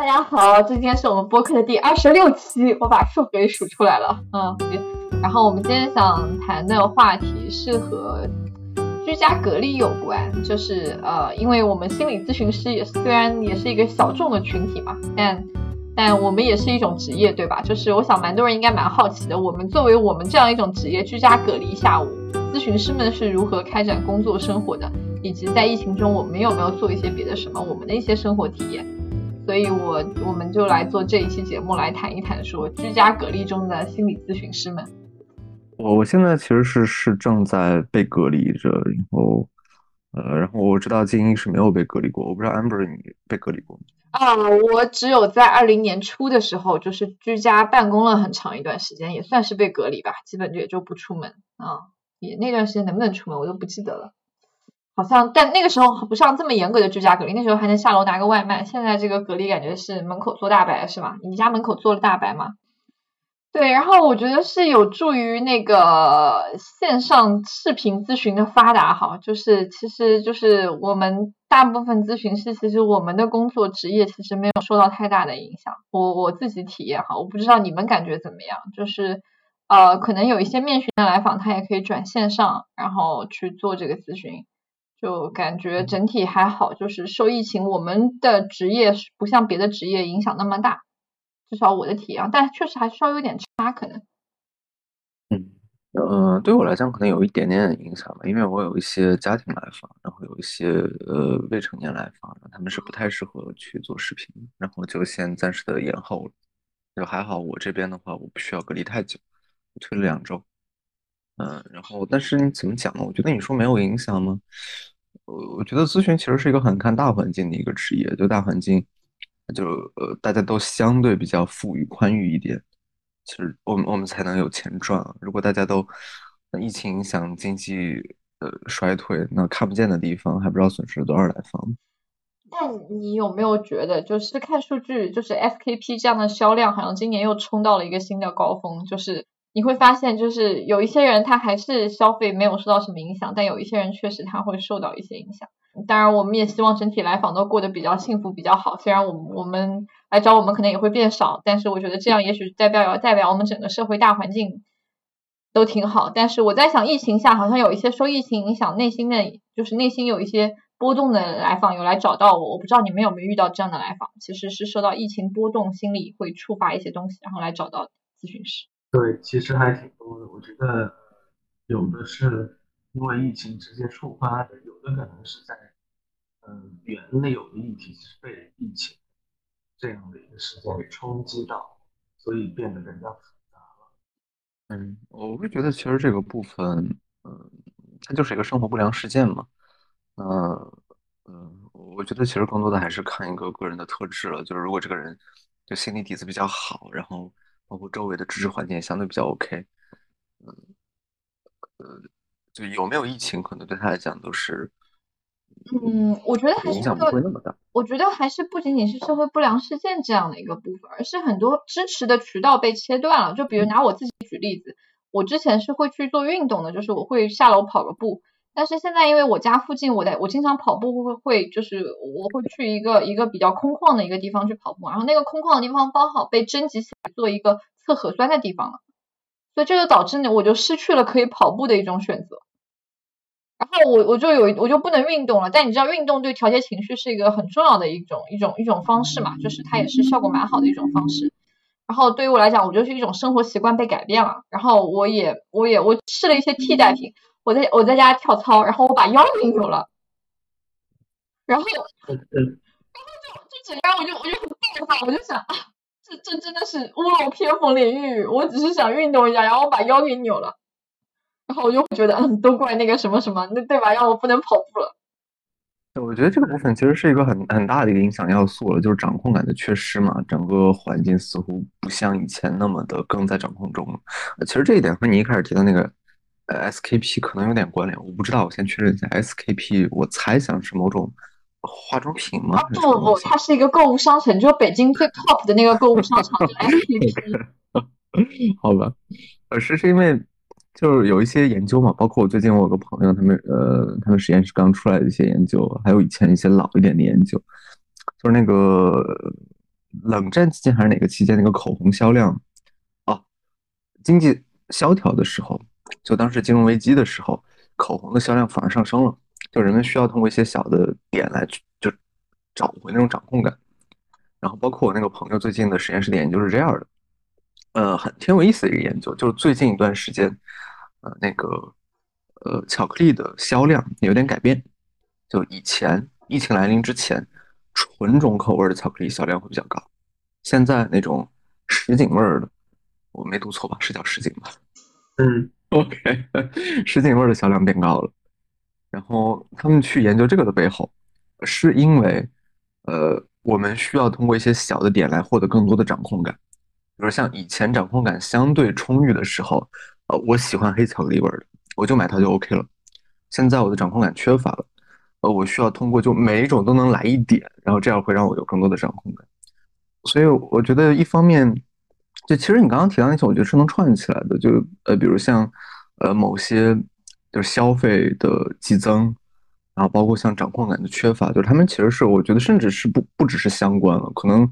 大家好，今天是我们播客的第二十六期，我把数给数出来了，嗯，然后我们今天想谈的话题是和居家隔离有关，就是呃，因为我们心理咨询师也虽然也是一个小众的群体嘛，但但我们也是一种职业，对吧？就是我想蛮多人应该蛮好奇的，我们作为我们这样一种职业，居家隔离下午，咨询师们是如何开展工作生活的，以及在疫情中我们有没有做一些别的什么，我们的一些生活体验。所以，我我们就来做这一期节目，来谈一谈说居家隔离中的心理咨询师们。我我现在其实是是正在被隔离着，然后呃，然后我知道静音是没有被隔离过，我不知道 Amber 你被隔离过吗？啊，我只有在二零年初的时候，就是居家办公了很长一段时间，也算是被隔离吧，基本就也就不出门啊，也那段时间能不能出门我都不记得了。好像，但那个时候不像这么严格的居家隔离，那时候还能下楼拿个外卖。现在这个隔离感觉是门口做大白，是吗？你家门口做了大白吗？对，然后我觉得是有助于那个线上视频咨询的发达，哈，就是其实就是我们大部分咨询师，其实我们的工作职业其实没有受到太大的影响。我我自己体验哈，我不知道你们感觉怎么样，就是呃，可能有一些面询的来访，他也可以转线上，然后去做这个咨询。就感觉整体还好，就是受疫情，我们的职业不像别的职业影响那么大，至少我的体验，但确实还稍微有点差，可能。嗯，呃，对我来讲可能有一点点影响吧，因为我有一些家庭来访，然后有一些呃未成年来访，他们是不太适合去做视频，然后就先暂时的延后了。就还好，我这边的话，我不需要隔离太久，推了两周。嗯，然后但是你怎么讲呢？我觉得你说没有影响吗？我我觉得咨询其实是一个很看大环境的一个职业，就大环境，就呃大家都相对比较富裕宽裕一点，其实我们我们才能有钱赚。如果大家都疫情影响经济呃衰退，那看不见的地方还不知道损失了多少来访。但你有没有觉得，就是看数据，就是 SKP 这样的销量，好像今年又冲到了一个新的高峰，就是。你会发现，就是有一些人他还是消费没有受到什么影响，但有一些人确实他会受到一些影响。当然，我们也希望整体来访都过得比较幸福、比较好。虽然我们我们来找我们可能也会变少，但是我觉得这样也许代表代表我们整个社会大环境都挺好。但是我在想，疫情下好像有一些受疫情影响内心的，就是内心有一些波动的来访有来找到我。我不知道你们有没有遇到这样的来访，其实是受到疫情波动，心理会触发一些东西，然后来找到咨询师。对，其实还挺多的。我觉得有的是因为疫情直接触发的，有的可能是在嗯原内有的议题是被疫情这样的一个事件给冲击到，所以变得更加复杂了。嗯，我会觉得其实这个部分，嗯，它就是一个生活不良事件嘛。嗯嗯，我觉得其实更多的还是看一个个人的特质了。就是如果这个人就心理底子比较好，然后。包括周围的支持环境也相对比较 OK，嗯，呃，就有没有疫情，可能对他来讲都是，嗯，我觉得还影响不会那么大。我觉得还是不仅仅是社会不良事件这样的一个部分，而是很多支持的渠道被切断了。就比如拿我自己举例子，我之前是会去做运动的，就是我会下楼跑个步。但是现在因为我家附近，我在我经常跑步会会就是我会去一个一个比较空旷的一个地方去跑步，然后那个空旷的地方刚好被征集起来做一个测核酸的地方了，所以这就导致呢我就失去了可以跑步的一种选择，然后我我就有我就不能运动了，但你知道运动对调节情绪是一个很重要的一种一种一种方式嘛，就是它也是效果蛮好的一种方式，然后对于我来讲，我就是一种生活习惯被改变了，然后我也我也我试了一些替代品。我在我在家跳操，然后我把腰给扭了，然后，然后就就整个我就我就很变化，我就想啊，这这真的是屋漏偏逢连夜雨，我只是想运动一下，然后我把腰给扭了，然后我就会觉得，嗯，都怪那个什么什么，那对吧？让我不能跑步了。我觉得这个部分其实是一个很很大的一个影响要素了，就是掌控感的缺失嘛，整个环境似乎不像以前那么的更在掌控中了。其实这一点和你一开始提到那个。SKP 可能有点关联，我不知道，我先确认一下。SKP 我猜想是某种化妆品吗？不不不，它是一个购物商城，就是北京最 top 的那个购物商场。SKP，好吧，呃，是是因为就是有一些研究嘛，包括我最近我有个朋友，他们呃，他们实验室刚出来的一些研究，还有以前一些老一点的研究，就是那个冷战期间还是哪个期间，那个口红销量，哦，经济萧条的时候，就当时金融危机的时候，口红的销量反而上升了，就人们需要通过一些小的点来就找回那种掌控感。然后包括我那个朋友最近的实验室的研究是这样的，呃，很挺有意思的一个研究，就是最近一段时间，呃，那个呃巧克力的销量有点改变，就以前疫情来临之前，纯种口味的巧克力销量会比较高，现在那种什锦味儿的，我没读错吧？是叫什锦吧？嗯，OK，什锦味儿的销量变高了，然后他们去研究这个的背后，是因为呃。我们需要通过一些小的点来获得更多的掌控感，比如像以前掌控感相对充裕的时候，呃，我喜欢黑巧克力味的，我就买它就 OK 了。现在我的掌控感缺乏了，呃，我需要通过就每一种都能来一点，然后这样会让我有更多的掌控感。所以我觉得一方面，就其实你刚刚提到那些，我觉得是能串起来的，就呃，比如像呃某些就是消费的激增。然后包括像掌控感的缺乏，就是他们其实是我觉得甚至是不不只是相关了，可能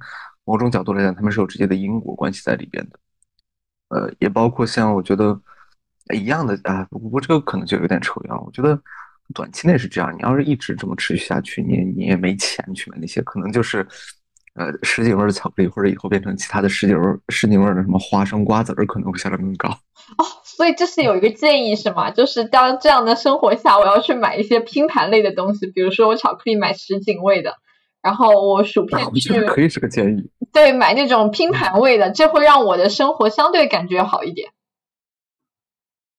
某种角度来讲，他们是有直接的因果关系在里边的。呃，也包括像我觉得一样的啊，不过这个可能就有点扯远了。我觉得短期内是这样，你要是一直这么持续下去，你你也没钱去买那些，可能就是呃什锦味的巧克力，或者以后变成其他的什锦味什锦味的什么花生瓜子儿，可能会销量更高。哦，所以这是有一个建议是吗？就是当这样的生活下，我要去买一些拼盘类的东西，比如说我巧克力买什锦味的，然后我薯片去可以是个建议。对，买那种拼盘味的，这会让我的生活相对感觉好一点。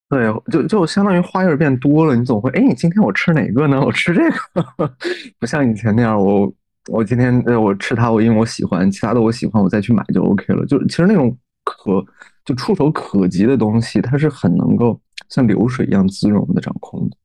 对，就就相当于花样变多了，你总会哎，你今天我吃哪个呢？我吃这个，不像以前那样，我我今天呃我吃它，我因为我喜欢，其他的我喜欢，我再去买就 OK 了。就其实那种可。就触手可及的东西，它是很能够像流水一样滋润我们的掌控的。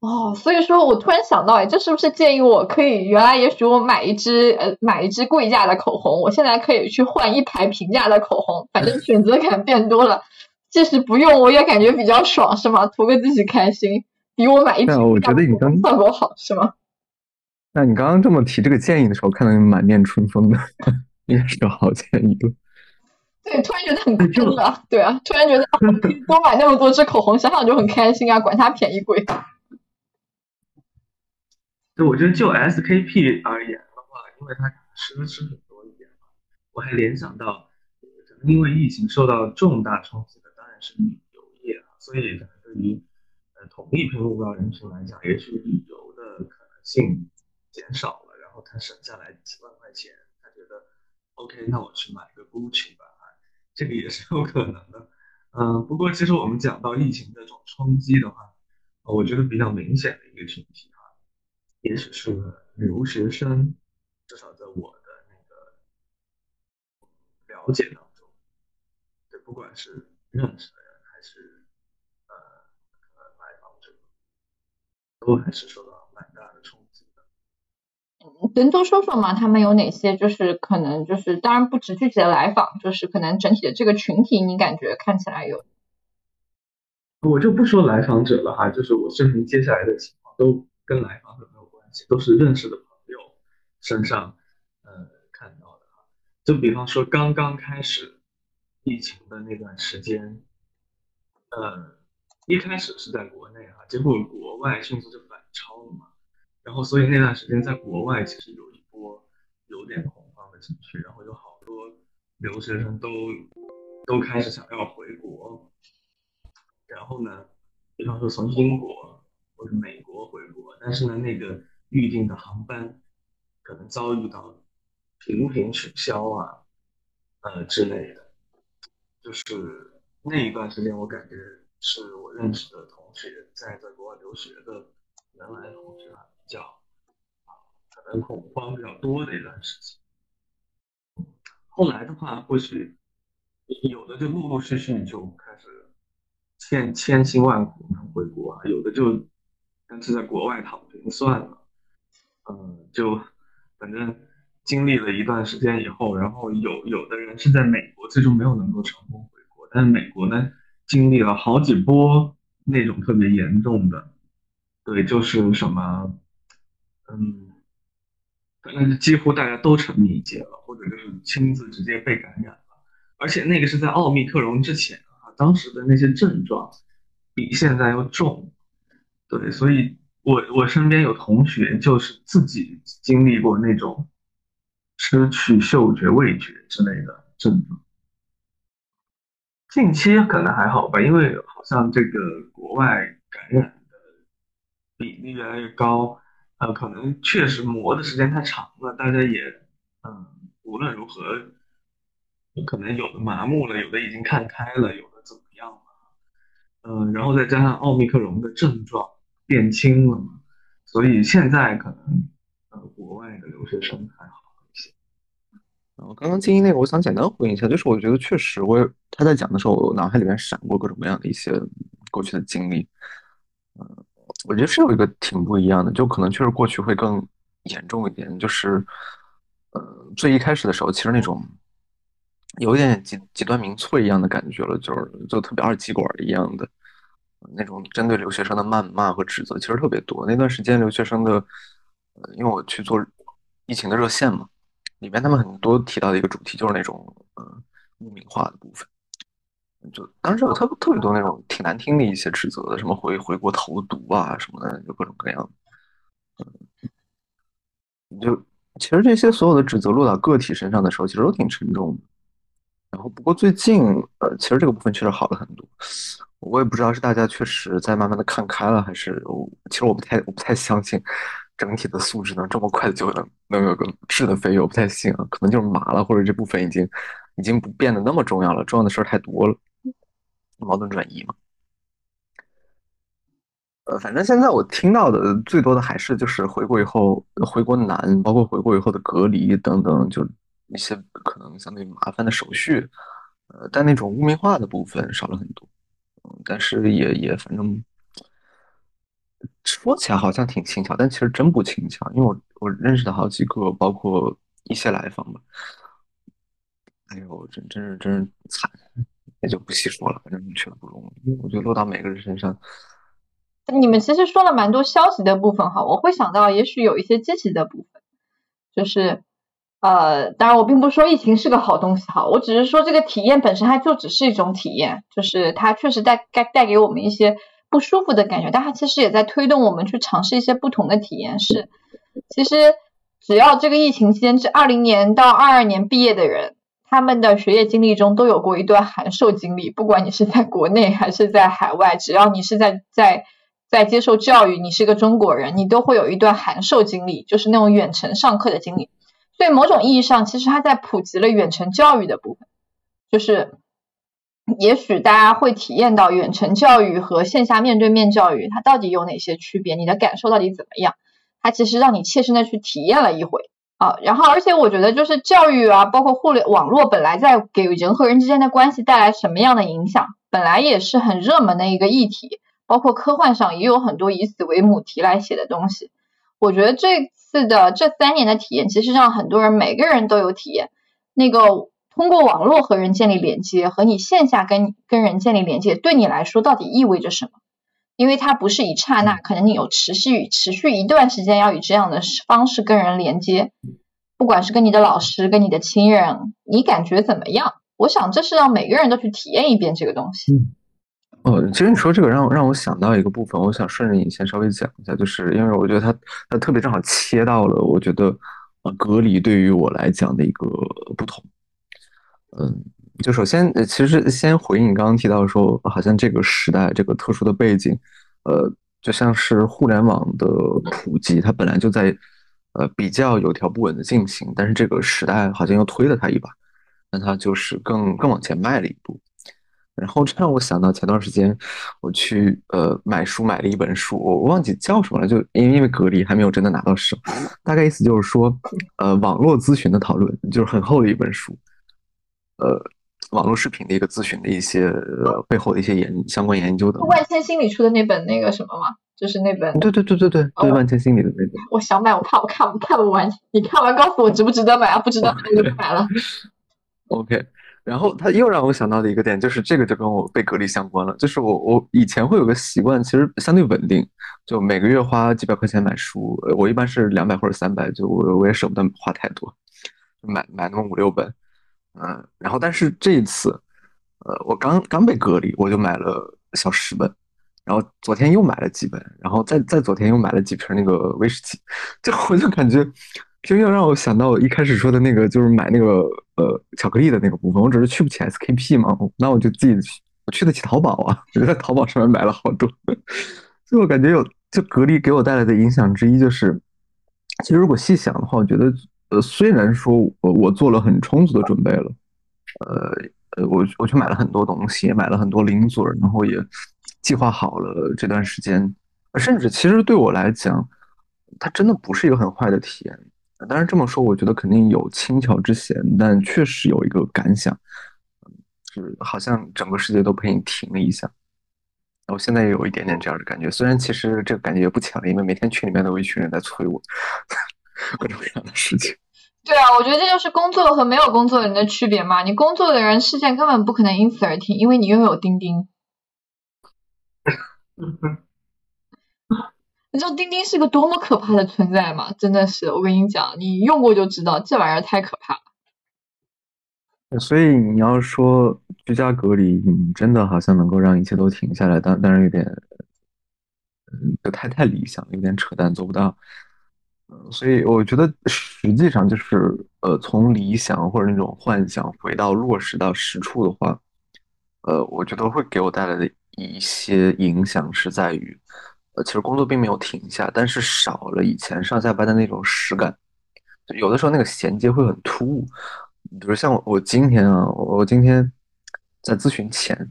哦，所以说我突然想到，哎，这是不是建议我可以原来也许我买一支呃买一支贵价的口红，我现在可以去换一排平价的口红，反正选择感变多了，即使不用我也感觉比较爽，是吗？图个自己开心，比我买一瓶我觉得你刚效果好，是吗？那你刚刚这么提这个建议的时候，看到你满面春风的，应该是个好建议了。对，突然觉得很坑啊！对啊，突然觉得多买那么多支口红，想想就很开心啊，管它便宜贵。对，我觉得就 SKP 而言的话，因为它奢侈很多一点嘛，我还联想到，因为疫情受到重大冲击的当然是旅游业啊，所以可能对于呃同一批目标人群来讲，也许旅游的可能性减少了，然后他省下来几万块钱，他觉得 OK，那我去买个 Gucci 吧。这个也是有可能的，嗯，不过其实我们讲到疫情的这种冲击的话，我觉得比较明显的一个群体哈，也许是留学生，至少在我的那个了解当中，对，不管是认识的人还是呃呃来访者，都还是受到蛮大的冲。能多说说吗？他们有哪些？就是可能就是，当然不止具体的来访，就是可能整体的这个群体，你感觉看起来有？我就不说来访者了哈，就是我视频接下来的情况都跟来访者没有关系，都是认识的朋友身上呃看到的哈。就比方说刚刚开始疫情的那段时间，呃，一开始是在国内哈，结果国外迅速就反超了嘛。然后，所以那段时间在国外其实有一波有点恐慌的情绪，然后有好多留学生都都开始想要回国。然后呢，比方说从英国或者美国回国，但是呢，那个预定的航班可能遭遇到频频取消啊，呃之类的。就是那一段时间，我感觉是我认识的同学在在国外留学的原来我觉得比。较啊，可能恐慌比较多的一段时期。后来的话，或许有的就陆陆续续就开始千千辛万苦能回国啊，有的就干脆在国外躺平算了。嗯，就反正经历了一段时间以后，然后有有的人是在美国最终没有能够成功回国，但是美国呢经历了好几波那种特别严重的，对，就是什么。嗯，反正几乎大家都成密接了，或者就是亲自直接被感染了。而且那个是在奥密克戎之前啊，当时的那些症状比现在要重。对，所以我我身边有同学就是自己经历过那种失去嗅觉、味觉之类的症状。近期可能还好吧，因为好像这个国外感染比例越来越高，呃，可能确实磨的时间太长了，大家也，嗯，无论如何，可能有的麻木了，有的已经看开了，有的怎么样了，嗯，然后再加上奥密克戎的症状变轻了嘛，所以现在可能，呃，国外的留学生还好一些。我刚刚静音那个，我想简单回应一下，就是我觉得确实，我他在讲的时候，我脑海里面闪过各种各样的一些过去的经历。我觉得是有一个挺不一样的，就可能确实过去会更严重一点，就是呃，最一开始的时候，其实那种有一点极极端民粹一样的感觉了，就是就特别二极管一样的那种针对留学生的谩骂和指责，其实特别多。那段时间留学生的，呃，因为我去做疫情的热线嘛。里面他们很多提到的一个主题就是那种呃污名化的部分，就当时有特特别多那种挺难听的一些指责的，什么回回国投毒啊什么的，就各种各样。嗯，就其实这些所有的指责落到个体身上的时候，其实都挺沉重的。然后不过最近呃，其实这个部分确实好了很多。我也不知道是大家确实在慢慢的看开了，还是我其实我不太我不太相信。整体的素质能这么快的就能能有个质的飞跃，我不太信啊，可能就是麻了，或者这部分已经已经不变得那么重要了，重要的事儿太多了，矛盾转移嘛。呃，反正现在我听到的最多的还是就是回国以后回国难，包括回国以后的隔离等等，就一些可能相对麻烦的手续，呃，但那种污名化的部分少了很多，嗯，但是也也反正。说起来好像挺轻巧，但其实真不轻巧。因为我我认识的好几个，包括一些来访吧，哎呦，真真是真是惨，也就不细说了。反正确实不容易，我觉得落到每个人身上。你们其实说了蛮多消极的部分哈，我会想到也许有一些积极的部分，就是呃，当然我并不说疫情是个好东西哈，我只是说这个体验本身它就只是一种体验，就是它确实带带带给我们一些。不舒服的感觉，但它其实也在推动我们去尝试一些不同的体验。是，其实只要这个疫情期间，这二零年到二二年毕业的人，他们的学业经历中都有过一段函授经历。不管你是在国内还是在海外，只要你是在在在接受教育，你是个中国人，你都会有一段函授经历，就是那种远程上课的经历。所以某种意义上，其实它在普及了远程教育的部分，就是。也许大家会体验到远程教育和线下面对面教育，它到底有哪些区别？你的感受到底怎么样？它其实让你切身的去体验了一回啊。然后，而且我觉得就是教育啊，包括互联网络本来在给人和人之间的关系带来什么样的影响，本来也是很热门的一个议题。包括科幻上也有很多以此为母题来写的东西。我觉得这次的这三年的体验，其实让很多人每个人都有体验那个。通过网络和人建立连接，和你线下跟跟人建立连接，对你来说到底意味着什么？因为它不是一刹那，可能你有持续持续一段时间要以这样的方式跟人连接，不管是跟你的老师、跟你的亲人，你感觉怎么样？我想这是让每个人都去体验一遍这个东西。哦，其实你说这个让让我想到一个部分，我想顺着你先稍微讲一下，就是因为我觉得它它特别正好切到了，我觉得呃隔离对于我来讲的一个不同。嗯，就首先，其实先回应你刚刚提到说，好像这个时代这个特殊的背景，呃，就像是互联网的普及，它本来就在呃比较有条不紊的进行，但是这个时代好像又推了它一把，那它就是更更往前迈了一步。然后这让我想到前段时间我去呃买书买了一本书，我忘记叫什么了，就因因为隔离还没有真的拿到手，大概意思就是说，呃，网络咨询的讨论，就是很厚的一本书。呃，网络视频的一个咨询的一些呃背后的一些研相关研究的。万千心理出的那本那个什么吗？就是那本。对对对对对对，万千心理的那本。我想买，我怕我看不看不完。你看完告诉我值不值得买啊？不值得买就不买了。OK，然后他又让我想到的一个点，就是这个就跟我被隔离相关了。就是我我以前会有个习惯，其实相对稳定，就每个月花几百块钱买书，我一般是两百或者三百，就我我也舍不得花太多，买买那么五六本，嗯，然后但是这一次，呃，我刚刚被隔离，我就买了小十本，然后昨天又买了几本，然后再再昨天又买了几瓶那个威士忌，就我就感觉。就又让我想到一开始说的那个，就是买那个呃巧克力的那个部分。我只是去不起 SKP 嘛，那我就自己去，我去得起淘宝啊，我就在淘宝上面买了好多。所以我感觉有就隔离给我带来的影响之一就是，其实如果细想的话，我觉得呃虽然说我我做了很充足的准备了，呃呃我我去买了很多东西，也买了很多零嘴，然后也计划好了这段时间，甚至其实对我来讲，它真的不是一个很坏的体验。当然这么说，我觉得肯定有轻巧之嫌，但确实有一个感想，就是好像整个世界都陪你停了一下。我现在也有一点点这样的感觉，虽然其实这个感觉也不强烈，因为每天群里面都有一群人在催我各种各样的事情。对啊，我觉得这就是工作和没有工作的人的区别嘛。你工作的人，事件根本不可能因此而停，因为你拥有钉钉。你知道钉钉是个多么可怕的存在吗？真的是，我跟你讲，你用过就知道，这玩意儿太可怕了。所以你要说居家隔离，你真的好像能够让一切都停下来，但当然有点，嗯，就太太理想，有点扯淡，做不到。所以我觉得实际上就是，呃，从理想或者那种幻想回到落实到实处的话，呃，我觉得会给我带来的一些影响是在于。呃，其实工作并没有停下，但是少了以前上下班的那种实感。有的时候那个衔接会很突兀，比如像我，我今天啊，我今天在咨询前，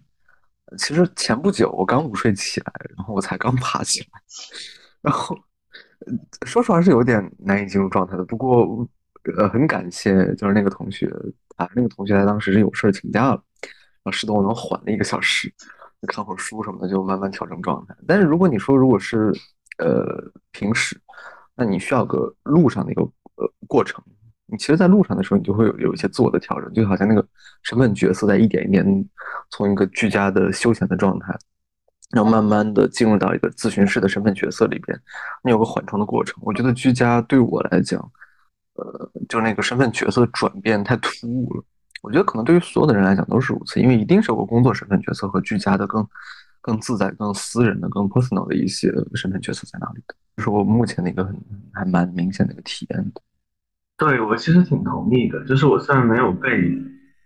其实前不久我刚午睡起来，然后我才刚爬起来，然后说实话是有点难以进入状态的。不过呃，很感谢就是那个同学啊，那个同学他当时是有事请假了，然后使得我能缓了一个小时。看会儿书什么的，就慢慢调整状态。但是如果你说如果是呃平时，那你需要个路上的一个呃过程。你其实，在路上的时候，你就会有有一些自我的调整，就好像那个身份角色在一点一点从一个居家的休闲的状态，然后慢慢的进入到一个咨询师的身份角色里边，你有个缓冲的过程。我觉得居家对我来讲，呃，就那个身份角色转变太突兀了。我觉得可能对于所有的人来讲都是如此，因为一定是有个工作身份角色和居家的更更自在、更私人的、更 personal 的一些身份角色在那里的，这是我目前的一个很还蛮明显的一个体验的。对我其实挺同意的，就是我虽然没有被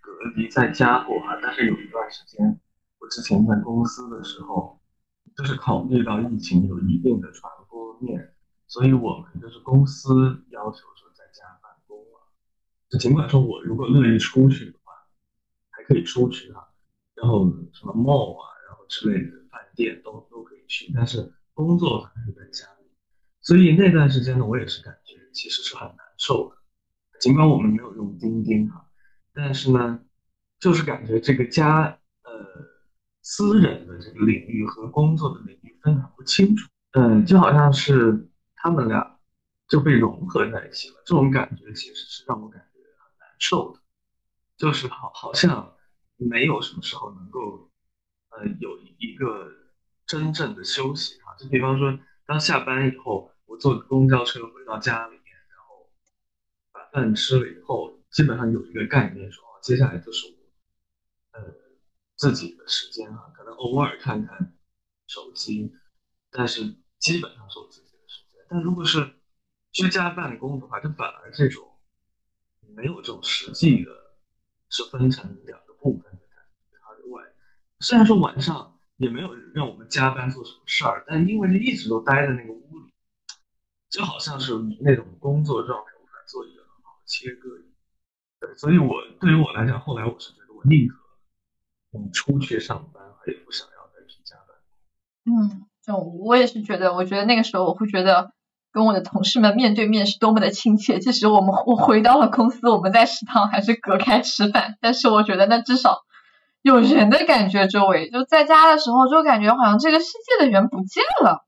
隔离在家过哈，但是有一段时间，之前在公司的时候，就是考虑到疫情有一定的传播面，所以我们就是公司要求说在家办公啊，就。尽管说，我如果乐意出去的话，还可以出去啊，然后什么 mall 啊，然后之类的饭店都都可以去，但是工作还是在家里。所以那段时间呢，我也是感觉其实是很难受的。尽管我们没有用钉钉哈，但是呢，就是感觉这个家呃私人的这个领域和工作的领域分得不清楚，嗯，就好像是他们俩就被融合在一起了。这种感觉其实是让我感觉很难。受的，就是好，好像没有什么时候能够，呃，有一个真正的休息啊。就比方说，当下班以后，我坐公交车回到家里面，然后把饭吃了以后，基本上有一个概念说，接下来就是我，呃，自己的时间啊，可能偶尔看看手机，但是基本上是我自己的时间。但如果是居家办公的话，就反而这种。没有这种实际的，是分成两个部分的感觉。它的外，虽然说晚上也没有让我们加班做什么事儿，但因为一直都待在那个屋里，就好像是那种工作状态无法做一个很好的切割。对，所以我对于我来讲，后来我是觉得我宁可嗯出去上班，也不想要再去加班。嗯，就我也是觉得，我觉得那个时候我会觉得。跟我的同事们面对面是多么的亲切，即使我们我回到了公司，我们在食堂还是隔开吃饭，但是我觉得那至少有人的感觉，周围就在家的时候就感觉好像这个世界的人不见了。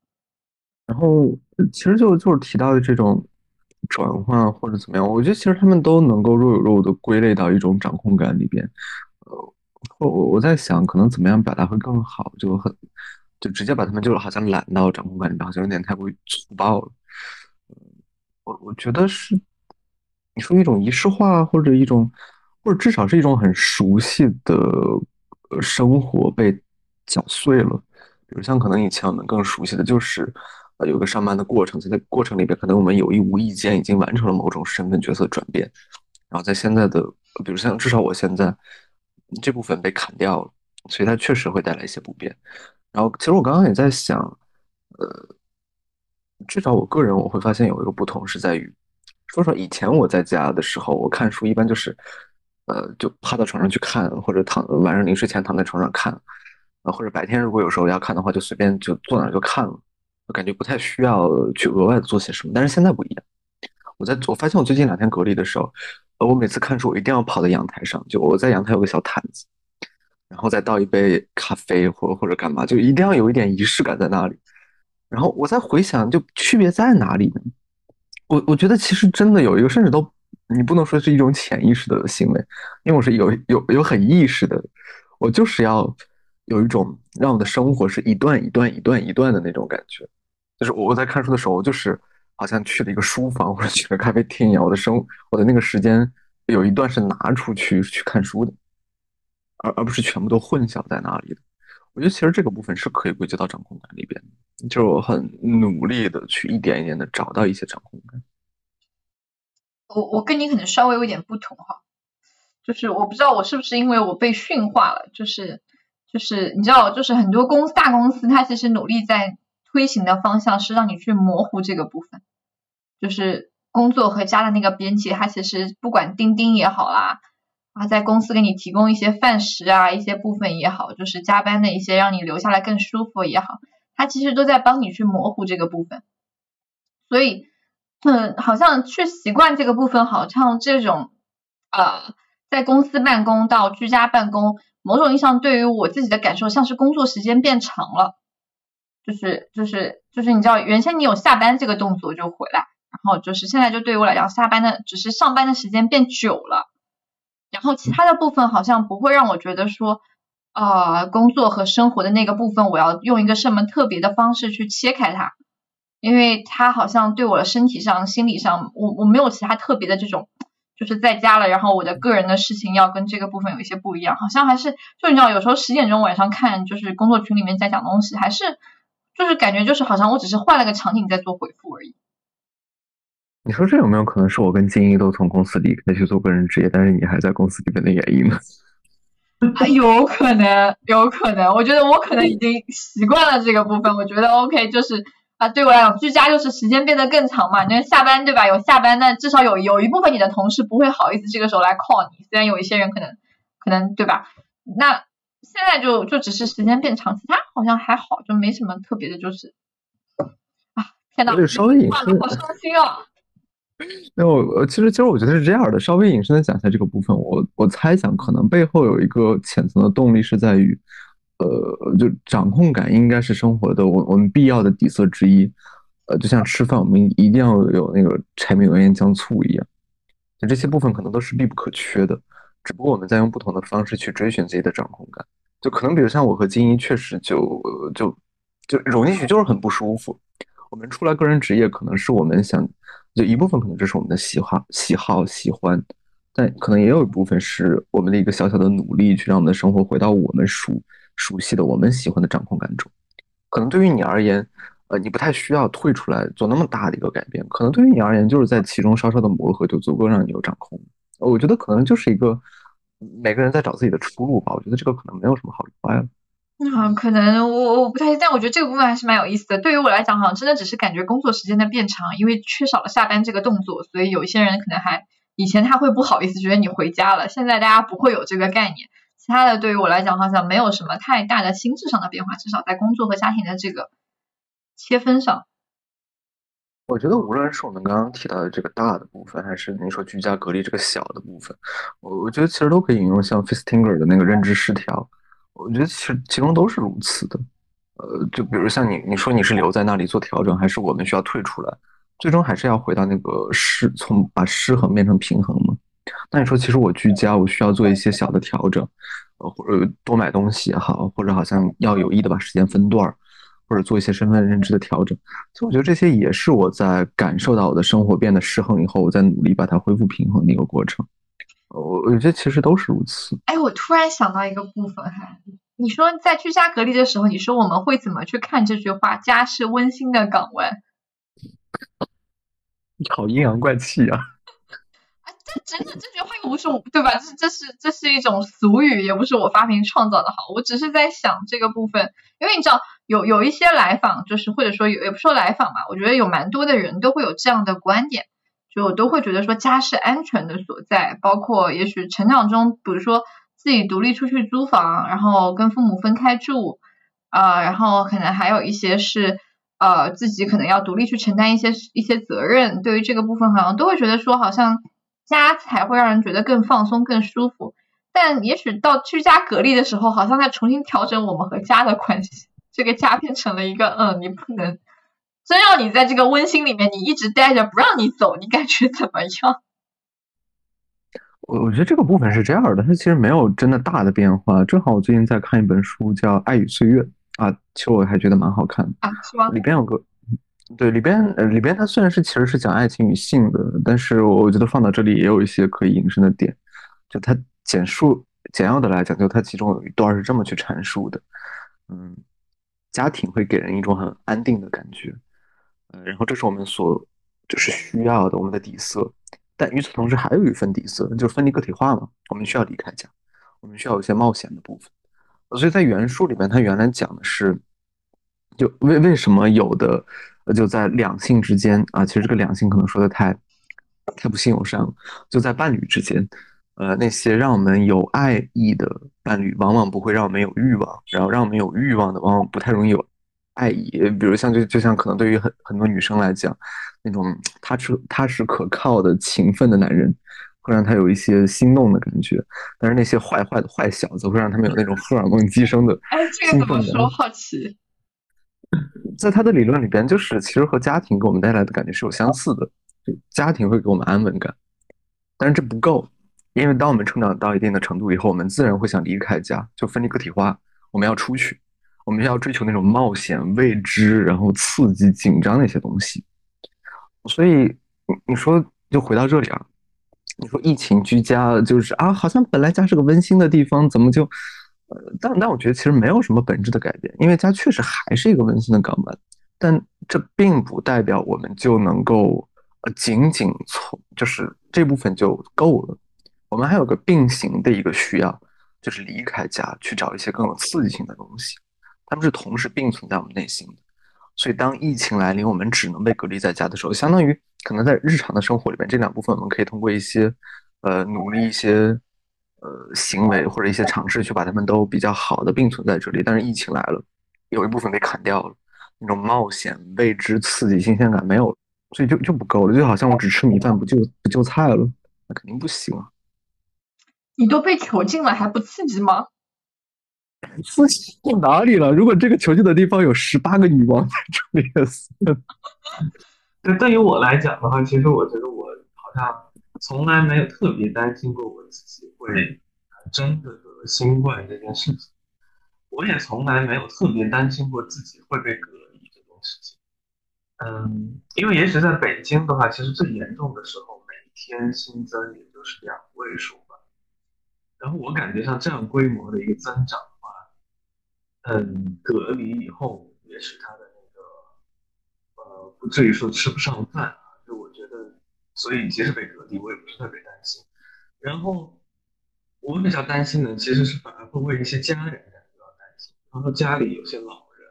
然后其实就就是提到的这种转换或者怎么样，我觉得其实他们都能够若有若无的归类到一种掌控感里边。呃，我我我在想，可能怎么样表达会更好，就很就直接把他们就好像揽到掌控感里，好像有点太过于粗暴了。我我觉得是，你说一种仪式化，或者一种，或者至少是一种很熟悉的呃生活被搅碎了。比如像可能以前我们更熟悉的就是，呃，有个上班的过程，在过程里边，可能我们有意无意间已经完成了某种身份角色转变。然后在现在的，比如像至少我现在这部分被砍掉了，所以它确实会带来一些不便。然后其实我刚刚也在想，呃，至少我个人我会发现有一个不同是在于，说实话，以前我在家的时候，我看书一般就是，呃，就趴到床上去看，或者躺晚上临睡前躺在床上看，啊，或者白天如果有时候要看的话，就随便就坐那就看了，我感觉不太需要去额外的做些什么。但是现在不一样，我在我发现我最近两天隔离的时候。呃，我每次看书，我一定要跑到阳台上，就我在阳台有个小毯子，然后再倒一杯咖啡，或或者干嘛，就一定要有一点仪式感在那里。然后我在回想，就区别在哪里呢？我我觉得其实真的有一个，甚至都你不能说是一种潜意识的行为，因为我是有有有很意识的，我就是要有一种让我的生活是一段一段一段一段的那种感觉。就是我在看书的时候，我就是。好像去了一个书房或者去了咖啡厅一样，我的生我的那个时间有一段是拿出去去看书的，而而不是全部都混淆在那里的。我觉得其实这个部分是可以归结到掌控感里边的，就是我很努力的去一点一点的找到一些掌控感。我我跟你可能稍微有点不同哈，就是我不知道我是不是因为我被驯化了，就是就是你知道，就是很多公司大公司它其实努力在推行的方向是让你去模糊这个部分。就是工作和家的那个边界，它其实不管钉钉也好啦，啊，在公司给你提供一些饭食啊，一些部分也好，就是加班的一些让你留下来更舒服也好，它其实都在帮你去模糊这个部分。所以，嗯，好像去习惯这个部分，好像这种呃，在公司办公到居家办公，某种意义上对于我自己的感受，像是工作时间变长了，就是就是就是你知道，原先你有下班这个动作就回来。然后就是现在就对于我来讲，下班的只是上班的时间变久了，然后其他的部分好像不会让我觉得说，啊，工作和生活的那个部分我要用一个什么特别的方式去切开它，因为它好像对我的身体上、心理上，我我没有其他特别的这种，就是在家了，然后我的个人的事情要跟这个部分有一些不一样，好像还是就你知道，有时候十点钟晚上看就是工作群里面在讲东西，还是就是感觉就是好像我只是换了个场景在做回复而已。你说这有没有可能是我跟金一都从公司离开去做个人职业，但是你还在公司里面的原因呢？有可能，有可能。我觉得我可能已经习惯了这个部分。我觉得 OK，就是啊，对我来讲，居家就是时间变得更长嘛。你看下班对吧？有下班，但至少有有一部分你的同事不会好意思这个时候来 call 你。虽然有一些人可能可能对吧？那现在就就只是时间变长，其他好像还好，就没什么特别的，就是啊，天呐，稍微隐 好伤心啊。那我其实其实我觉得是这样的，稍微引申的讲一下这个部分，我我猜想可能背后有一个浅层的动力是在于，呃，就掌控感应该是生活的我我们必要的底色之一，呃，就像吃饭我们一定要有那个柴米油盐酱醋一样，就这些部分可能都是必不可缺的，只不过我们在用不同的方式去追寻自己的掌控感，就可能比如像我和金一确实就就就融进去就是很不舒服，我们出来个人职业可能是我们想。就一部分可能这是我们的喜好、喜好、喜欢，但可能也有一部分是我们的一个小小的努力，去让我们的生活回到我们熟熟悉的、我们喜欢的掌控感中。可能对于你而言，呃，你不太需要退出来做那么大的一个改变。可能对于你而言，就是在其中稍稍的磨合，就足够让你有掌控。我觉得可能就是一个每个人在找自己的出路吧。我觉得这个可能没有什么好与坏了。嗯，可能我我不太，但我觉得这个部分还是蛮有意思的。对于我来讲，好像真的只是感觉工作时间的变长，因为缺少了下班这个动作，所以有一些人可能还以前他会不好意思觉得你回家了，现在大家不会有这个概念。其他的对于我来讲，好像没有什么太大的心智上的变化，至少在工作和家庭的这个切分上。我觉得无论是我们刚刚提到的这个大的部分，还是你说居家隔离这个小的部分，我我觉得其实都可以引用像 Fistinger 的那个认知失调。我觉得其实其中都是如此的，呃，就比如像你你说你是留在那里做调整，还是我们需要退出来，最终还是要回到那个失从把失衡变成平衡嘛？那你说，其实我居家，我需要做一些小的调整，呃，或者多买东西也好，或者好像要有意的把时间分段儿，或者做一些身份认知的调整。所以我觉得这些也是我在感受到我的生活变得失衡以后，我在努力把它恢复平衡的一个过程。我我觉得其实都是如此。哎，我突然想到一个部分哈，你说在居家隔离的时候，你说我们会怎么去看这句话？家是温馨的港湾。你 好阴阳怪气啊！啊，这真的这句话又不是我对吧？这这是这是一种俗语，也不是我发明创造的。好，我只是在想这个部分，因为你知道有有一些来访，就是或者说有也不说来访吧，我觉得有蛮多的人都会有这样的观点。就我都会觉得说家是安全的所在，包括也许成长中，比如说自己独立出去租房，然后跟父母分开住，啊，然后可能还有一些是呃自己可能要独立去承担一些一些责任，对于这个部分好像都会觉得说好像家才会让人觉得更放松、更舒服。但也许到居家隔离的时候，好像在重新调整我们和家的关系，这个家变成了一个嗯，你不能。真让你在这个温馨里面，你一直待着不让你走，你感觉怎么样？我我觉得这个部分是这样的，它其实没有真的大的变化。正好我最近在看一本书，叫《爱与岁月》啊，其实我还觉得蛮好看的啊，是吗？里边有个对里边呃里边它虽然是其实是讲爱情与性的，但是我觉得放到这里也有一些可以引申的点。就它简述简要的来讲，就它其中有一段是这么去阐述的，嗯，家庭会给人一种很安定的感觉。呃，然后这是我们所就是需要的我们的底色，但与此同时还有一份底色，就是分离个体化嘛。我们需要离开家，我们需要有一些冒险的部分。所以在原书里面，他原来讲的是，就为为什么有的就在两性之间啊，其实这个两性可能说的太太不信友善了，就在伴侣之间，呃，那些让我们有爱意的伴侣，往往不会让我们有欲望，然后让我们有欲望的，往往不太容易有。爱意，比如像就就像可能对于很很多女生来讲，那种踏实踏实可靠的勤奋的男人，会让她有一些心动的感觉。但是那些坏坏的坏小子，会让他们有那种荷尔蒙激升的哎，这个怎么说？好奇。在他的理论里边，就是其实和家庭给我们带来的感觉是有相似的。就家庭会给我们安稳感，但是这不够，因为当我们成长到一定的程度以后，我们自然会想离开家，就分离个体化，我们要出去。我们要追求那种冒险、未知，然后刺激、紧张的一些东西。所以，你说就回到这里啊，你说疫情居家就是啊，好像本来家是个温馨的地方，怎么就……呃，但但我觉得其实没有什么本质的改变，因为家确实还是一个温馨的港湾。但这并不代表我们就能够呃仅仅从就是这部分就够了。我们还有个并行的一个需要，就是离开家去找一些更有刺激性的东西。他们是同时并存在我们内心的，所以当疫情来临，我们只能被隔离在家的时候，相当于可能在日常的生活里面，这两部分我们可以通过一些呃努力、一些呃行为或者一些尝试去把它们都比较好的并存在这里。但是疫情来了，有一部分被砍掉了，那种冒险、未知、刺激、新鲜感没有了，所以就就不够了。就好像我只吃米饭不就不就菜了，那肯定不行啊！你都被囚禁了还不刺激吗？刺激到哪里了？如果这个囚禁的地方有十八个女王在这里，对，对于我来讲的话，其实我觉得我好像从来没有特别担心过我自己会真的得新冠这件事情。我也从来没有特别担心过自己会被隔离这件事情。嗯，因为也许在北京的话，其实最严重的时候，每天新增也就是两位数吧。然后我感觉像这样规模的一个增长。嗯，隔离以后也使他的那个呃，不至于说吃不上饭啊。就我觉得，所以即使被隔离，我也不是特别担心。然后我比较担心的，其实是反而会为一些家人感觉到担心。然后家里有些老人，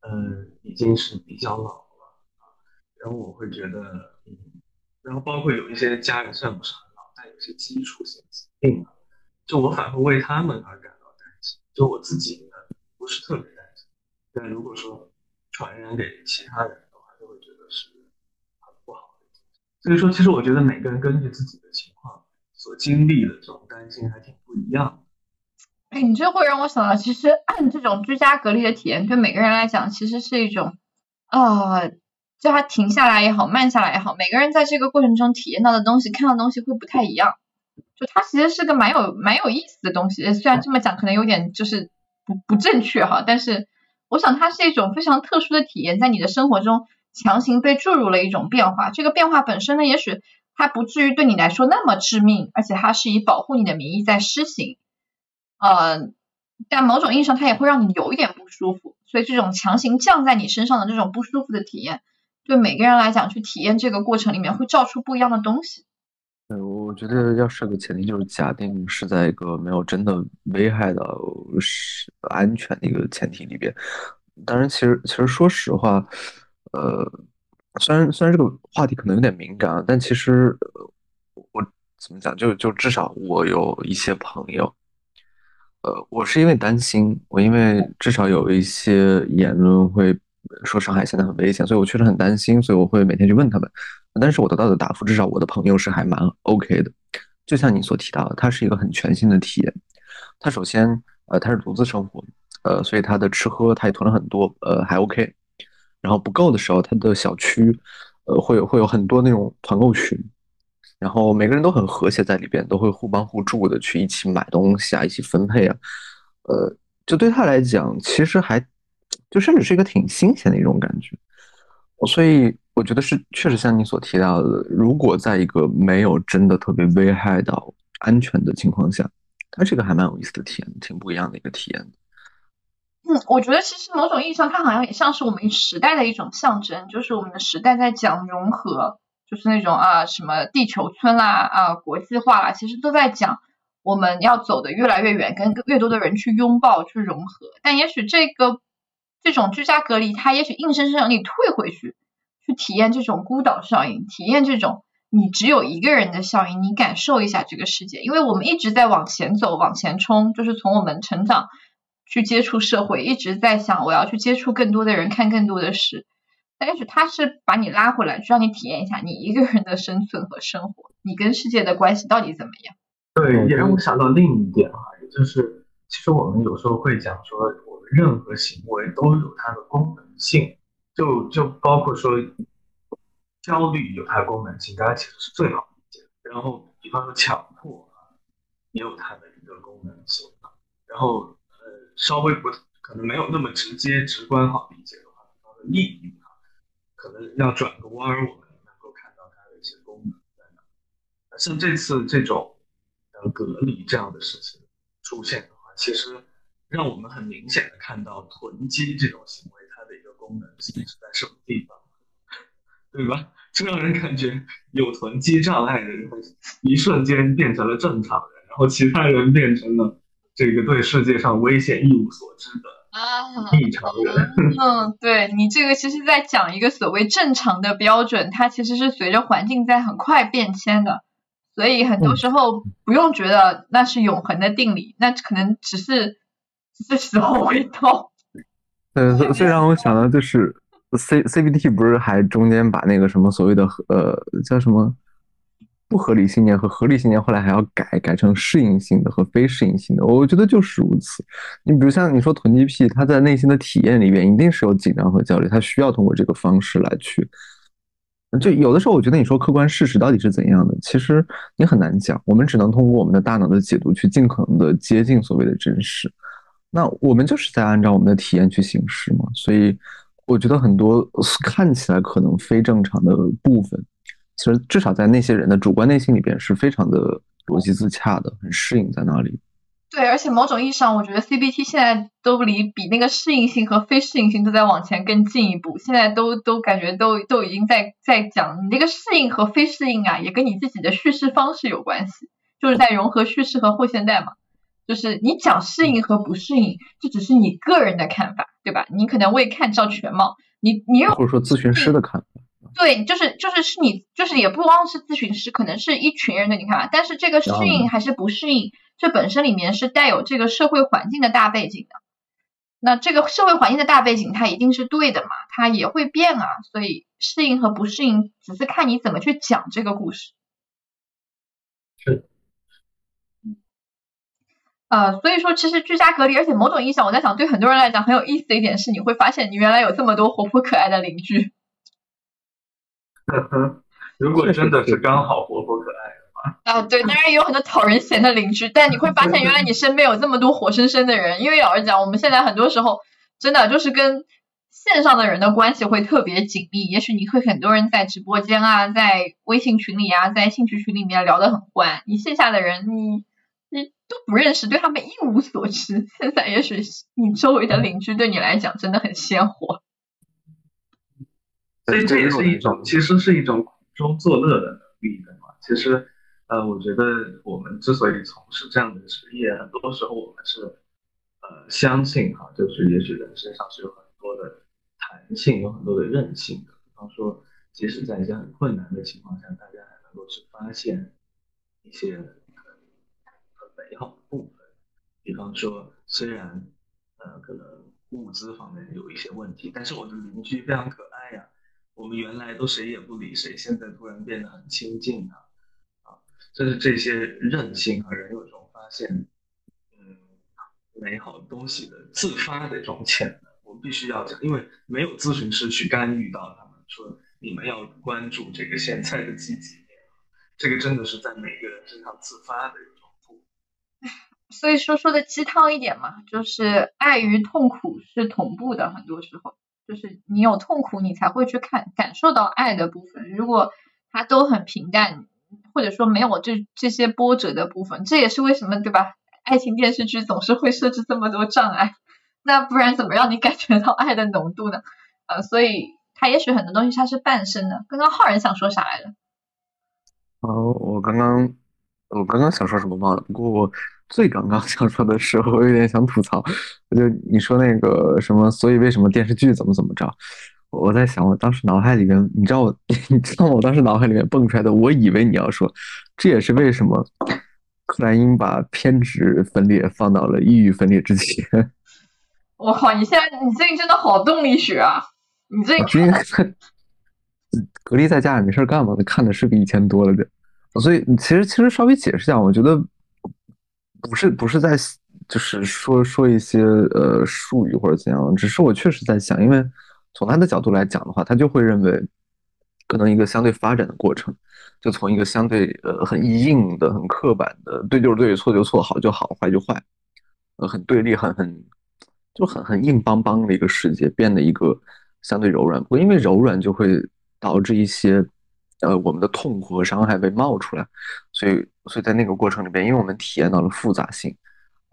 嗯，已经是比较老了啊。然后我会觉得，嗯，然后包括有一些家人虽然不是很老，但有些基础性疾病啊，就我反而为他们而感到担心。就我自己。是特别担心，但如果说传染给其他人的话，就会觉得是很不好的。所以说，其实我觉得每个人根据自己的情况所经历的这种担心还挺不一样。哎，你这会让我想到，其实按这种居家隔离的体验对每个人来讲，其实是一种啊，叫他停下来也好，慢下来也好，每个人在这个过程中体验到的东西、看到的东西会不太一样。就它其实是个蛮有蛮有意思的东西。虽然这么讲可能有点就是不不正确哈，但是我想它是一种非常特殊的体验，在你的生活中强行被注入了一种变化。这个变化本身呢，也许它不至于对你来说那么致命，而且它是以保护你的名义在施行。呃，但某种意义上，它也会让你有一点不舒服。所以这种强行降在你身上的这种不舒服的体验，对每个人来讲，去体验这个过程里面会照出不一样的东西。我觉得要设个前提，就是假定是在一个没有真的危害到是安全的一个前提里边。当然，其实其实说实话，呃，虽然虽然这个话题可能有点敏感啊，但其实我怎么讲，就就至少我有一些朋友，呃，我是因为担心，我因为至少有一些言论会说上海现在很危险，所以我确实很担心，所以我会每天去问他们。但是我得到的答复，至少我的朋友是还蛮 OK 的。就像你所提到的，它是一个很全新的体验。他首先，呃，他是独自生活，呃，所以他的吃喝他也囤了很多，呃，还 OK。然后不够的时候，他的小区，呃，会有会有很多那种团购群，然后每个人都很和谐在里边，都会互帮互助的去一起买东西啊，一起分配啊。呃，就对他来讲，其实还就甚至是一个挺新鲜的一种感觉。所以。我觉得是确实像你所提到的，如果在一个没有真的特别危害到安全的情况下，它是个还蛮有意思的体验，挺不一样的一个体验。嗯，我觉得其实某种意义上，它好像也像是我们时代的一种象征，就是我们的时代在讲融合，就是那种啊什么地球村啦啊国际化啦，其实都在讲我们要走的越来越远，跟越多的人去拥抱去融合。但也许这个这种居家隔离，它也许硬生生让你退回去。去体验这种孤岛效应，体验这种你只有一个人的效应，你感受一下这个世界。因为我们一直在往前走，往前冲，就是从我们成长去接触社会，一直在想我要去接触更多的人，看更多的事。但是他是把你拉回来，让你体验一下你一个人的生存和生活，你跟世界的关系到底怎么样？对，也让我想到另一点啊，也就是其实我们有时候会讲说，任何行为都有它的功能性。就就包括说，焦虑有它的功能性，大家其实是最好理解的。然后，比方说强迫啊，也有它的一个功能性。然后，呃，稍微不可能没有那么直接直观好理解的话，比方说抑郁啊，可能要转个弯儿，我们能够看到它的一些功能在哪。像这次这种呃隔离这样的事情出现的话，其实让我们很明显的看到囤积这种行为它的一个。功能性是在什么地方，对吧？这让人感觉有囤积障碍的人，一瞬间变成了正常人，然后其他人变成了这个对世界上危险一无所知的啊异常人。嗯，对你这个其实在讲一个所谓正常的标准，它其实是随着环境在很快变迁的，所以很多时候不用觉得那是永恒的定理，那可能只是只是时候未到。呃，最让我想到就是 C C B T 不是还中间把那个什么所谓的呃叫什么不合理信念和合理信念，后来还要改改成适应性的和非适应性的。我觉得就是如此。你比如像你说囤积癖，他在内心的体验里边一定是有紧张和焦虑，他需要通过这个方式来去。就有的时候，我觉得你说客观事实到底是怎样的，其实你很难讲。我们只能通过我们的大脑的解读去尽可能的接近所谓的真实。那我们就是在按照我们的体验去行事嘛，所以我觉得很多看起来可能非正常的部分，其实至少在那些人的主观内心里边是非常的逻辑自洽的，很适应在那里。对，而且某种意义上，我觉得 CBT 现在都离比那个适应性和非适应性都在往前更进一步，现在都都感觉都都已经在在讲你那个适应和非适应啊，也跟你自己的叙事方式有关系，就是在融合叙事和后现代嘛。就是你讲适应和不适应，这只是你个人的看法，对吧？你可能未看到全貌，你你又或者说咨询师的看法，对，就是就是是你，就是也不光是咨询师，可能是一群人的你看法。但是这个适应还是不适应，这本身里面是带有这个社会环境的大背景的。那这个社会环境的大背景，它一定是对的嘛？它也会变啊，所以适应和不适应，只是看你怎么去讲这个故事。呃，所以说其实居家隔离，而且某种意义上，我在想，对很多人来讲很有意思的一点是，你会发现你原来有这么多活泼可爱的邻居。如果真的是刚好活泼可爱的话？啊，对，当然也有很多讨人嫌的邻居，但你会发现原来你身边有这么多活生生的人。因为老实讲，我们现在很多时候真的就是跟线上的人的关系会特别紧密。也许你会很多人在直播间啊，在微信群里啊，在兴趣群里面聊得很欢，你线下的人你你都不认识，对他们一无所知。现在也许你周围的邻居对你来讲真的很鲜活。所以这也是一种，其实是一种苦中作乐的能力，对吗？其实，呃，我觉得我们之所以从事这样的职业，很多时候我们是，呃，相信哈，就是也许人身上是有很多的弹性，有很多的韧性的。比方说，即使在一些很困难的情况下，大家还能够去发现一些美好部分。比方说，虽然呃可能物资方面有一些问题，但是我的邻居非常可爱呀。我们原来都谁也不理谁，现在突然变得很亲近啊！啊，就是这些韧性啊，人有一种发现，嗯，美好东西的自发的一种潜能，我们必须要讲，因为没有咨询师去干预到他们，说你们要关注这个现在的积极面，这个真的是在每个人身上自发的一种。所以说说的鸡汤一点嘛，就是爱与痛苦是同步的，很多时候。就是你有痛苦，你才会去看感受到爱的部分。如果它都很平淡，或者说没有这这些波折的部分，这也是为什么对吧？爱情电视剧总是会设置这么多障碍，那不然怎么让你感觉到爱的浓度呢？呃，所以它也许很多东西它是半生的。刚刚浩然想说啥来着？哦，我刚刚我刚刚想说什么忘了，不过我。最刚刚 想说的时候，我有点想吐槽，就你说那个什么，所以为什么电视剧怎么怎么着？我在想，我当时脑海里面，你知道我，你知道我当时脑海里面蹦出来的，我以为你要说，这也是为什么克莱因把偏执分裂放到了抑郁分裂之前。我靠，你现在你最近真的好动力学啊！你最近隔离在家也没事干嘛，看的是比以前多了点，所以其实其实稍微解释一下，我觉得。不是不是在就是说说一些呃术语或者怎样，只是我确实在想，因为从他的角度来讲的话，他就会认为可能一个相对发展的过程，就从一个相对呃很硬的、很刻板的对就是对，错就错，好就好，坏就坏，呃很对立、很很就很很硬邦邦的一个世界，变得一个相对柔软。不因为柔软就会导致一些。呃，我们的痛苦和伤害被冒出来，所以，所以在那个过程里边，因为我们体验到了复杂性，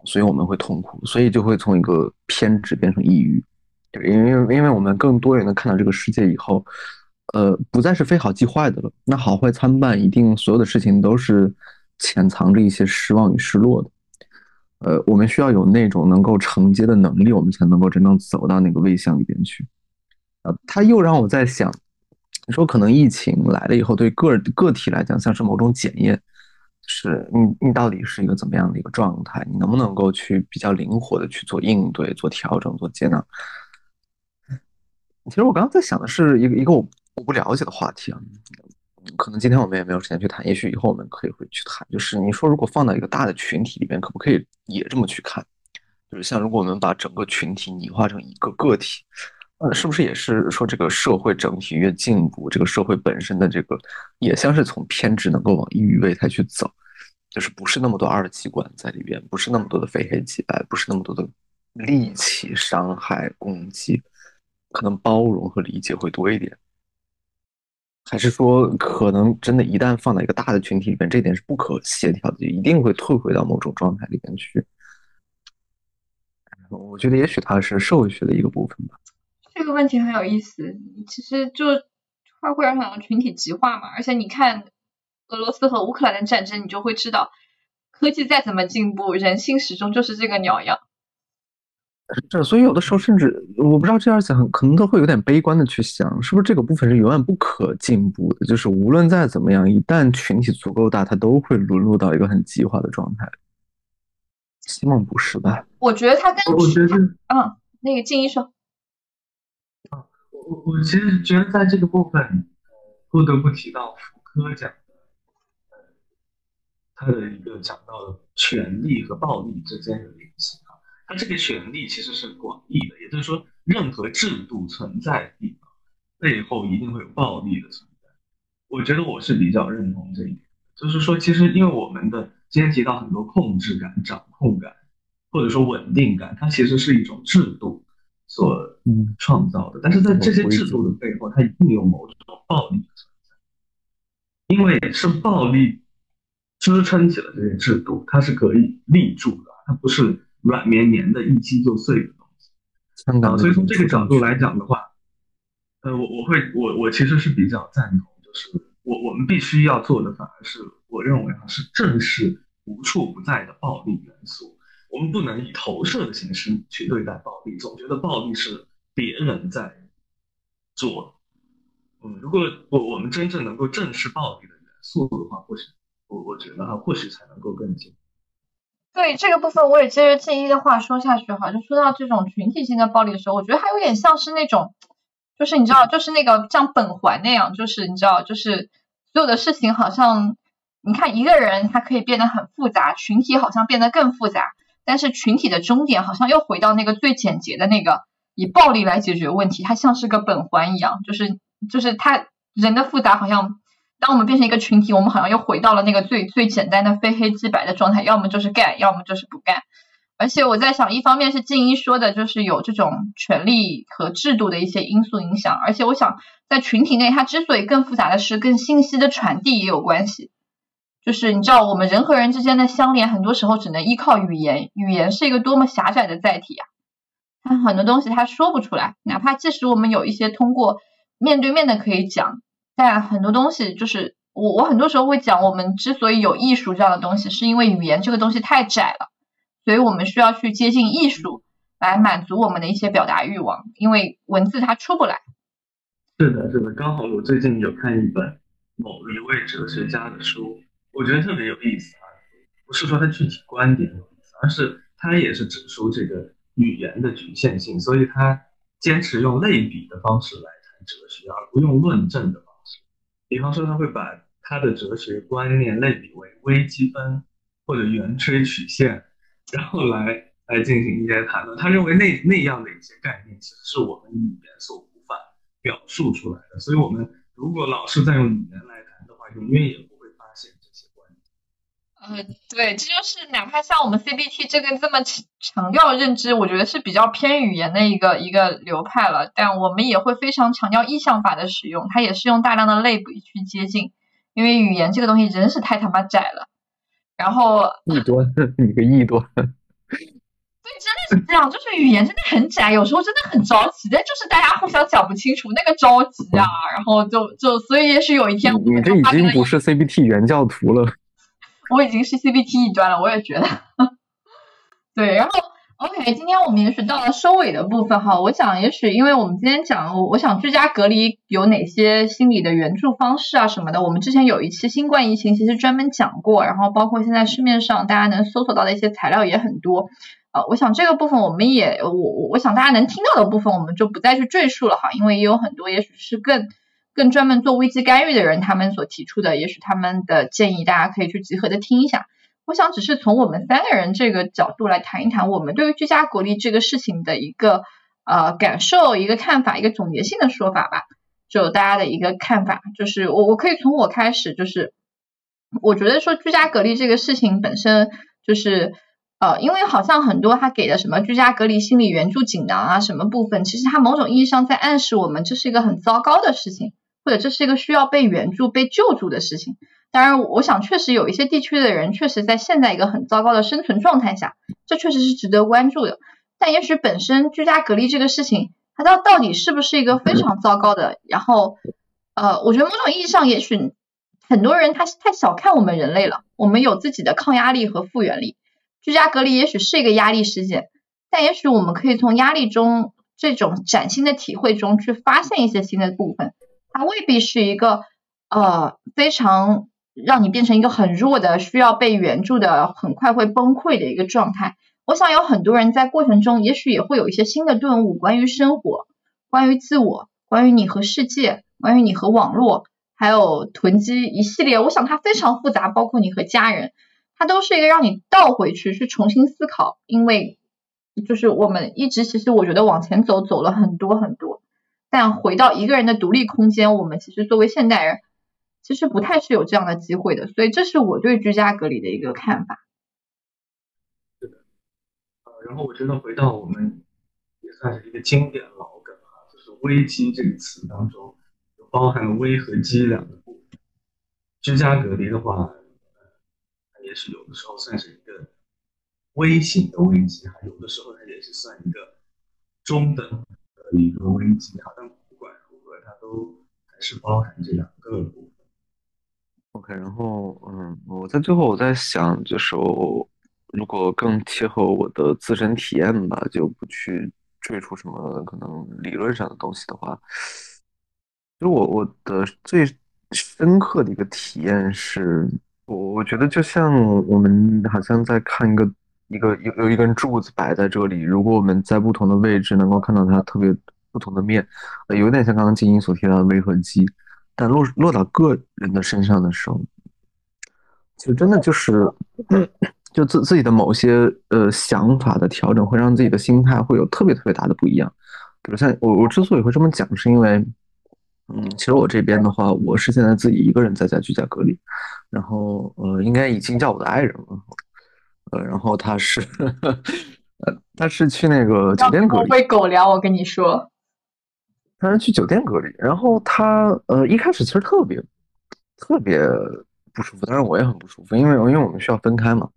所以我们会痛苦，所以就会从一个偏执变成抑郁。对，因为因为我们更多元的看到这个世界以后，呃，不再是非好即坏的了。那好坏参半，一定所有的事情都是潜藏着一些失望与失落的。呃，我们需要有那种能够承接的能力，我们才能够真正走到那个位向里边去。啊，他又让我在想。你说可能疫情来了以后，对个个体来讲像是某种检验，是你你到底是一个怎么样的一个状态？你能不能够去比较灵活的去做应对、做调整、做接纳？其实我刚刚在想的是一个一个我我不了解的话题啊，可能今天我们也没有时间去谈，也许以后我们可以会去谈。就是你说如果放到一个大的群体里边，可不可以也这么去看？就是像如果我们把整个群体拟化成一个个体。呃，是不是也是说这个社会整体越进步，这个社会本身的这个也像是从偏执能够往抑郁位态去走，就是不是那么多二极管在里边，不是那么多的非黑即白，不是那么多的戾气、伤害、攻击，可能包容和理解会多一点，还是说可能真的，一旦放在一个大的群体里边，这点是不可协调的，就一定会退回到某种状态里边去？我觉得也许它是社会学的一个部分吧。这个问题很有意思，其实就它会让很群体极化嘛。而且你看俄罗斯和乌克兰的战争，你就会知道，科技再怎么进步，人性始终就是这个鸟样。是所以有的时候甚至我不知道这样想，可能都会有点悲观的去想，是不是这个部分是永远不可进步的？就是无论再怎么样，一旦群体足够大，它都会沦落到一个很极化的状态。希望不是吧？我觉得他跟我觉得嗯，那个静一说。我我其实觉得在这个部分，不得不提到福柯讲的，呃，他的一个讲到的权力和暴力之间的联系啊，他这个权力其实是广义的，也就是说，任何制度存在的地方背后一定会有暴力的存在。我觉得我是比较认同这一点，就是说，其实因为我们的今天提到很多控制感、掌控感，或者说稳定感，它其实是一种制度所创造的。但是在这些制度的背后，它一定有某种暴力的存在，因为是暴力支撑起了这些制度，它是可以立住的，它不是软绵绵的一击就碎的东西。啊，所以从这个角度来讲的话，呃，我我会我我其实是比较赞同，就是。我我们必须要做的反而是，我认为啊是正视无处不在的暴力元素。我们不能以投射的形式去对待暴力，总觉得暴力是别人在做。嗯，如果我我们真正能够正视暴力的元素的话，或许我我觉得啊，或许才能够更进。对这个部分，我也接着静一的话说下去哈，就说到这种群体性的暴力的时候，我觉得还有点像是那种，就是你知道，就是那个像本环那样，就是你知道，就是。所有的事情好像，你看一个人他可以变得很复杂，群体好像变得更复杂，但是群体的终点好像又回到那个最简洁的那个，以暴力来解决问题，它像是个本环一样，就是就是它人的复杂好像，当我们变成一个群体，我们好像又回到了那个最最简单的非黑即白的状态，要么就是干，要么就是不干。而且我在想，一方面是静一说的，就是有这种权力和制度的一些因素影响，而且我想在群体内，它之所以更复杂的是跟信息的传递也有关系。就是你知道，我们人和人之间的相连，很多时候只能依靠语言，语言是一个多么狭窄的载体啊！它很多东西它说不出来，哪怕即使我们有一些通过面对面的可以讲，但很多东西就是我我很多时候会讲，我们之所以有艺术这样的东西，是因为语言这个东西太窄了。所以我们需要去接近艺术，来满足我们的一些表达欲望，因为文字它出不来。是的，是的，刚好我最近有看一本某一位哲学家的书，我觉得特别有意思啊。不是说他具体观点有意思，而是他也是指出这个语言的局限性，所以他坚持用类比的方式来谈哲学，而不用论证的方式。比方说，他会把他的哲学观念类比为微积分或者圆锥曲线。然后来来进行一些谈论，他认为那那样的一些概念，其实是我们语言所无法表述出来的。所以，我们如果老是在用语言来谈的话，永远也不。呃，对，这就是哪怕像我们 CBT 这个这么强调认知，我觉得是比较偏语言的一个一个流派了。但我们也会非常强调意象法的使用，它也是用大量的类比去接近，因为语言这个东西真是太他妈窄了。然后异端，你个异端。对，真的是这样，就是语言真的很窄，有时候真的很着急，但就是大家互相讲不清楚那个着急啊，然后就就所以也许有一天，你这已经不是 CBT 原教徒了。我已经是 CBT 一端了，我也觉得。对，然后。OK，今天我们也许到了收尾的部分哈，我想也许因为我们今天讲，我我想居家隔离有哪些心理的援助方式啊什么的，我们之前有一期新冠疫情其实专门讲过，然后包括现在市面上大家能搜索到的一些材料也很多，呃，我想这个部分我们也我我我想大家能听到的部分我们就不再去赘述了哈，因为也有很多也许是更更专门做危机干预的人他们所提出的，也许他们的建议大家可以去集合的听一下。我想只是从我们三个人这个角度来谈一谈我们对于居家隔离这个事情的一个呃感受、一个看法、一个总结性的说法吧。就大家的一个看法，就是我我可以从我开始，就是我觉得说居家隔离这个事情本身就是呃，因为好像很多他给的什么居家隔离心理援助锦囊啊什么部分，其实他某种意义上在暗示我们这是一个很糟糕的事情，或者这是一个需要被援助、被救助的事情。当然，我想确实有一些地区的人确实在现在一个很糟糕的生存状态下，这确实是值得关注的。但也许本身居家隔离这个事情，它到到底是不是一个非常糟糕的？然后，呃，我觉得某种意义上，也许很多人他太小看我们人类了。我们有自己的抗压力和复原力，居家隔离也许是一个压力事件，但也许我们可以从压力中这种崭新的体会中去发现一些新的部分。它未必是一个呃非常。让你变成一个很弱的、需要被援助的、很快会崩溃的一个状态。我想有很多人在过程中，也许也会有一些新的顿悟，关于生活、关于自我、关于你和世界、关于你和网络，还有囤积一系列。我想它非常复杂，包括你和家人，它都是一个让你倒回去去重新思考。因为就是我们一直其实我觉得往前走走了很多很多，但回到一个人的独立空间，我们其实作为现代人。其实不太是有这样的机会的。所以这是我对居家隔离的一个看法。是的，呃，然后我觉得回到我们也算是一个经典老梗啊，就是“危机”这个词当中，包含“危”和“机”两个部分。居家隔离的话，呃，也是有的时候算是一个微型的危机，哈，有的时候它也是算一个中等的一个危机，哈。但不管如何，它都还是包含这两个部分。OK，然后嗯，我在最后我在想，就是如果更贴合我的自身体验吧，就不去赘述什么可能理论上的东西的话，其实我我的最深刻的一个体验是，我我觉得就像我们好像在看一个一个有有一根柱子摆在这里，如果我们在不同的位置能够看到它特别不同的面，呃，有点像刚刚静音所提到的微和机。但落落到个人的身上的时候，就真的就是，就自自己的某些呃想法的调整，会让自己的心态会有特别特别大的不一样。比如像我我之所以会这么讲，是因为，嗯，其实我这边的话，我是现在自己一个人在家居家隔离，然后呃，应该已经叫我的爱人了，呃，然后他是，呃，他是去那个酒店隔离，会狗粮，我跟你说。他是去酒店隔离，然后他呃一开始其实特别特别不舒服，当然我也很不舒服，因为因为我们需要分开嘛。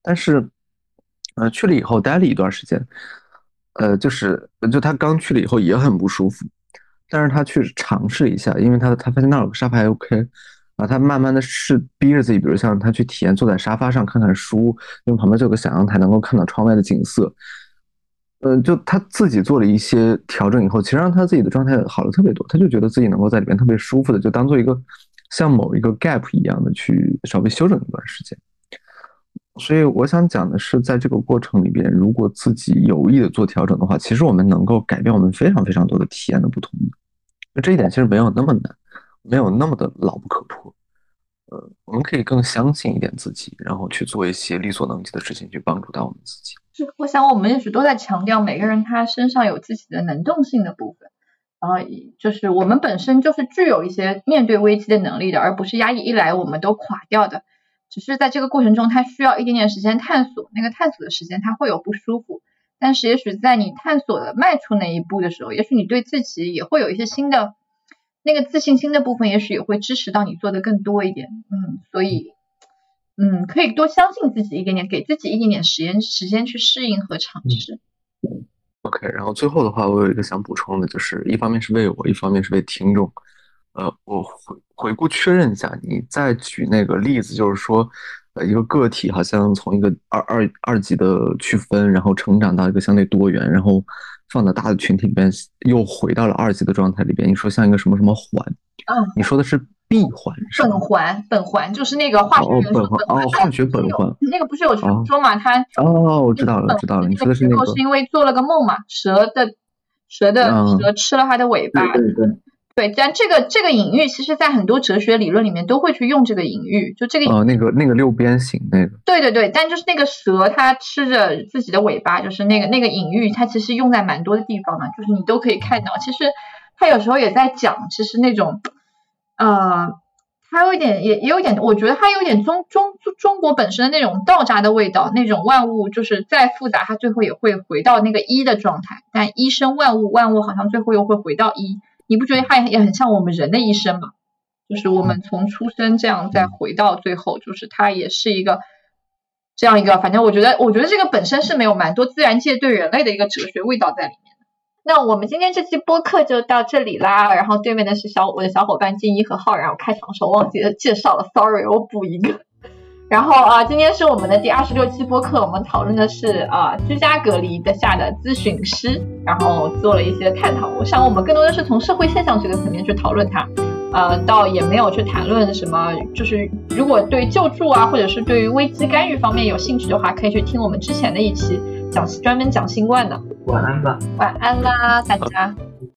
但是呃去了以后待了一段时间，呃就是就他刚去了以后也很不舒服，但是他去尝试一下，因为他他发现那儿有个沙发还 OK 他慢慢的是逼着自己，比如像他去体验坐在沙发上看看书，因为旁边就有个小阳台，能够看到窗外的景色。嗯，就他自己做了一些调整以后，其实让他自己的状态好了特别多。他就觉得自己能够在里面特别舒服的，就当做一个像某一个 gap 一样的去稍微休整一段时间。所以我想讲的是，在这个过程里边，如果自己有意的做调整的话，其实我们能够改变我们非常非常多的体验的不同。那这一点其实没有那么难，没有那么的牢不可破。呃，我们可以更相信一点自己，然后去做一些力所能及的事情，去帮助到我们自己。是，我想我们一直都在强调，每个人他身上有自己的能动性的部分，然后就是我们本身就是具有一些面对危机的能力的，而不是压抑一来我们都垮掉的。只是在这个过程中，他需要一点点时间探索，那个探索的时间他会有不舒服，但是也许在你探索的迈出那一步的时候，也许你对自己也会有一些新的那个自信心的部分，也许也会支持到你做的更多一点。嗯，所以。嗯，可以多相信自己一点点，给自己一点点时间时间去适应和尝试。OK，然后最后的话，我有一个想补充的，就是一方面是为我，一方面是为听众。呃，我回回顾确认一下，你再举那个例子，就是说，一个个体好像从一个二二二级的区分，然后成长到一个相对多元，然后放到大的群体里边，又回到了二级的状态里边。你说像一个什么什么环？嗯，你说的是？闭环，本环，本环就是那个化学元素苯环，哦，化学本环，那个不是有传说嘛？它哦，我知道了，知道了。你说的是那个，是因为做了个梦嘛？蛇的蛇的蛇吃了它的尾巴，对对对。但这个这个隐喻，其实在很多哲学理论里面都会去用这个隐喻，就这个哦，那个那个六边形那个，对对对。但就是那个蛇，它吃着自己的尾巴，就是那个那个隐喻，它其实用在蛮多的地方的，就是你都可以看到。其实它有时候也在讲，其实那种。呃，它有一点，也也有一点，我觉得它有点中中中国本身的那种道家的味道，那种万物就是再复杂，它最后也会回到那个一的状态。但一生万物，万物好像最后又会回到一，你不觉得它也很像我们人的一生吗？就是我们从出生这样再回到最后，就是它也是一个这样一个，反正我觉得，我觉得这个本身是没有蛮多自然界对人类的一个哲学味道在里面。那我们今天这期播客就到这里啦。然后对面的是小我的小伙伴静一和浩然。我开场的时候忘记介绍了，sorry，我补一个。然后啊，今天是我们的第二十六期播客，我们讨论的是啊居家隔离的下的咨询师，然后做了一些探讨。我想我们更多的是从社会现象这个层面去讨论它，呃，倒也没有去谈论什么。就是如果对救助啊，或者是对于危机干预方面有兴趣的话，可以去听我们之前的一期。讲专门讲新冠的，晚安吧，晚安啦，大家。